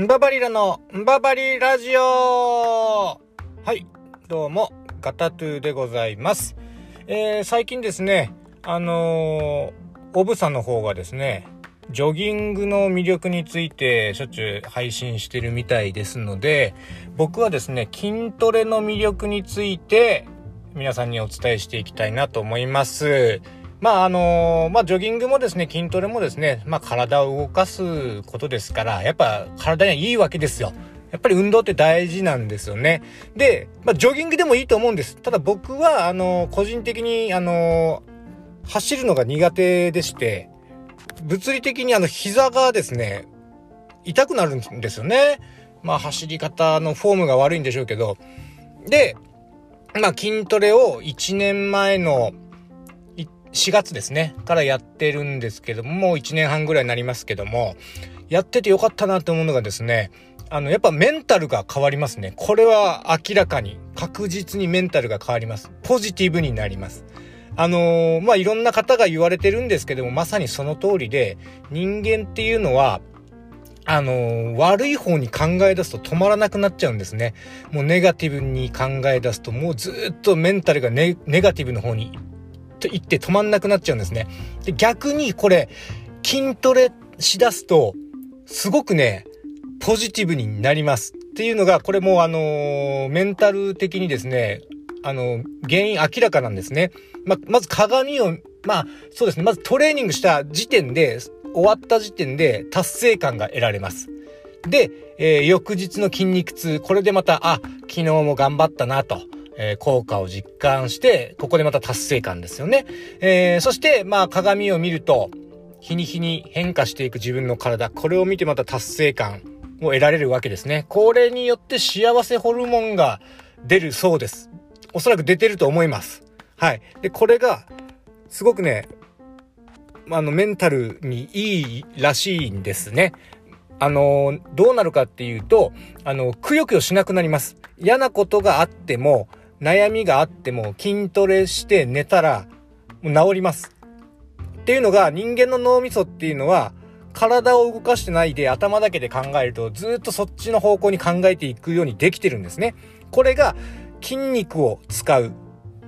んばばりらのんばばりラジオはい、どうも、ガタトゥーでございます。えー、最近ですね、あのー、オブさんの方がですね、ジョギングの魅力についてしょっちゅう配信してるみたいですので、僕はですね、筋トレの魅力について皆さんにお伝えしていきたいなと思います。まああのまあジョギングもですね、筋トレもですね、まあ体を動かすことですから、やっぱ体にはいいわけですよ。やっぱり運動って大事なんですよね。で、まあジョギングでもいいと思うんです。ただ僕は、あの個人的に、あの走るのが苦手でして、物理的にあの膝がですね、痛くなるんですよね。まあ走り方のフォームが悪いんでしょうけど。で、まあ筋トレを1年前の4月ですね、からやってるんですけども、もう1年半ぐらいになりますけども、やっててよかったなって思うのがですね、あの、やっぱメンタルが変わりますね。これは明らかに、確実にメンタルが変わります。ポジティブになります。あのー、まあ、いろんな方が言われてるんですけども、まさにその通りで、人間っていうのは、あのー、悪い方に考え出すと止まらなくなっちゃうんですね。もうネガティブに考え出すと、もうずっとメンタルがネガティブの方にと言って止まんなくなっちゃうんですね。で、逆にこれ、筋トレしだすと、すごくね、ポジティブになります。っていうのが、これもあのー、メンタル的にですね、あの、原因明らかなんですね。ま、まず鏡を、まあ、そうですね。まずトレーニングした時点で、終わった時点で達成感が得られます。で、えー、翌日の筋肉痛、これでまた、あ、昨日も頑張ったなと。えー、効果を実感して、ここでまた達成感ですよね。えー、そして、まあ、鏡を見ると、日に日に変化していく自分の体、これを見てまた達成感を得られるわけですね。これによって幸せホルモンが出るそうです。おそらく出てると思います。はい。で、これが、すごくね、あの、メンタルにいいらしいんですね。あの、どうなるかっていうと、あの、くよくよしなくなります。嫌なことがあっても、悩みがあっても筋トレして寝たら治ります。っていうのが人間の脳みそっていうのは体を動かしてないで頭だけで考えるとずっとそっちの方向に考えていくようにできてるんですね。これが筋肉を使う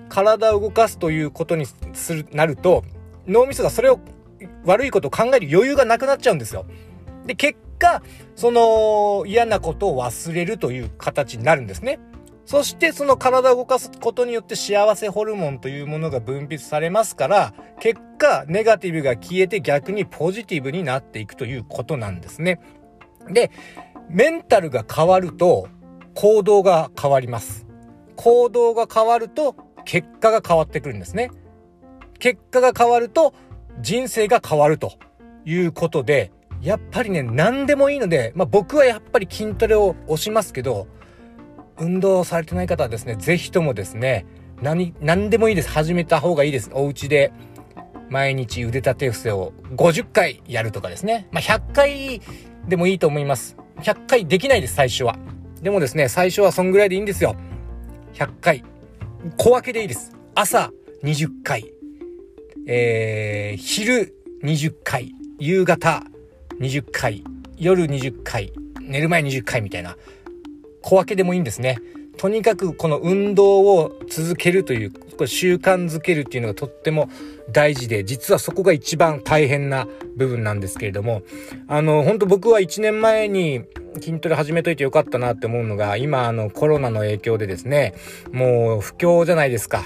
体を動かすということにする、なると脳みそがそれを悪いことを考える余裕がなくなっちゃうんですよ。で、結果、その嫌なことを忘れるという形になるんですね。そしてその体を動かすことによって幸せホルモンというものが分泌されますから、結果、ネガティブが消えて逆にポジティブになっていくということなんですね。で、メンタルが変わると行動が変わります。行動が変わると結果が変わってくるんですね。結果が変わると人生が変わるということで、やっぱりね、何でもいいので、まあ僕はやっぱり筋トレを押しますけど、運動されてない方はですね、ぜひともですね、何、何でもいいです。始めた方がいいです。お家で毎日腕立て伏せを50回やるとかですね。まあ、100回でもいいと思います。100回できないです、最初は。でもですね、最初はそんぐらいでいいんですよ。100回。小分けでいいです。朝20回。えー、昼20回。夕方20回。夜20回。寝る前20回みたいな。小分けでもいいんですね。とにかくこの運動を続けるという、習慣づけるっていうのがとっても大事で、実はそこが一番大変な部分なんですけれども、あの、本当僕は1年前に筋トレ始めといてよかったなって思うのが、今あのコロナの影響でですね、もう不況じゃないですか。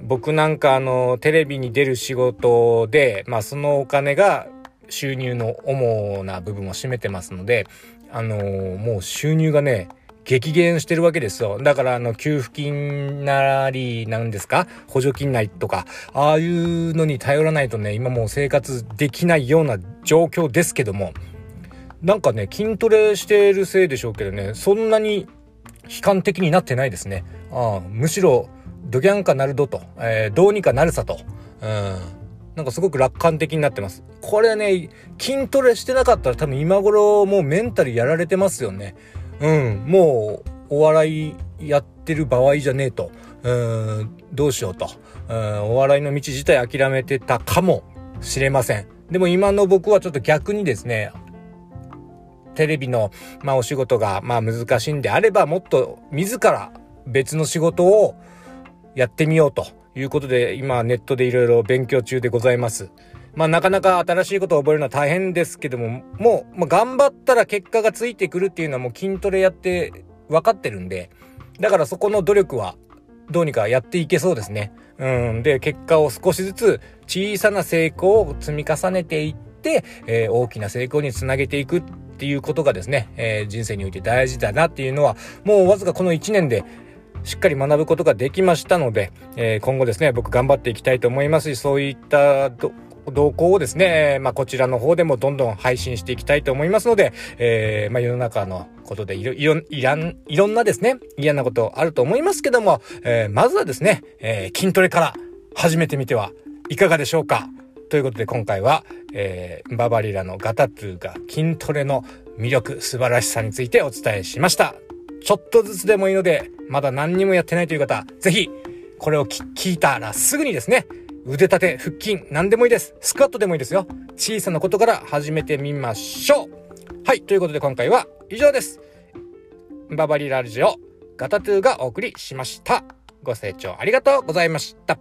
僕なんかあの、テレビに出る仕事で、まあそのお金が収入の主な部分を占めてますので、あのもう収入がね、激減してるわけですよ。だからあの給付金なりなんですか？補助金ないとか、ああいうのに頼らないとね、今もう生活できないような状況ですけども、なんかね、筋トレしてるせいでしょうけどね、そんなに悲観的になってないですね。ああむしろ、ドギャンかなるどと、えー、どうにかなるさと。うん。なんかすごく楽観的になってます。これね、筋トレしてなかったら多分今頃もうメンタルやられてますよね。うん、もうお笑いやってる場合じゃねえと。うん、どうしようと。うん、お笑いの道自体諦めてたかもしれません。でも今の僕はちょっと逆にですね、テレビの、まあ、お仕事が、まあ、難しいんであれば、もっと自ら別の仕事をやってみようということで、今ネットでいろいろ勉強中でございます。まあなかなか新しいことを覚えるのは大変ですけども、もう、まあ、頑張ったら結果がついてくるっていうのはもう筋トレやって分かってるんで、だからそこの努力はどうにかやっていけそうですね。うん。で、結果を少しずつ小さな成功を積み重ねていって、えー、大きな成功につなげていくっていうことがですね、えー、人生において大事だなっていうのは、もうわずかこの1年でしっかり学ぶことができましたので、えー、今後ですね、僕頑張っていきたいと思いますし、そういった動向をですね、まあ、こちらの方でもどんどん配信していきたいと思いますので、えー、まあ、世の中のことでいろ、いろ、いらん、いろんなですね、嫌なことあると思いますけども、えー、まずはですね、えー、筋トレから始めてみてはいかがでしょうかということで今回は、えー、ババリラのガタトゥーが筋トレの魅力、素晴らしさについてお伝えしました。ちょっとずつでもいいので、まだ何にもやってないという方、ぜひ、これを聞いたらすぐにですね、腕立て、腹筋、何でもいいです。スクワットでもいいですよ。小さなことから始めてみましょう。はい、ということで今回は以上です。ババリラジオ、ガタトゥーがお送りしました。ご清聴ありがとうございました。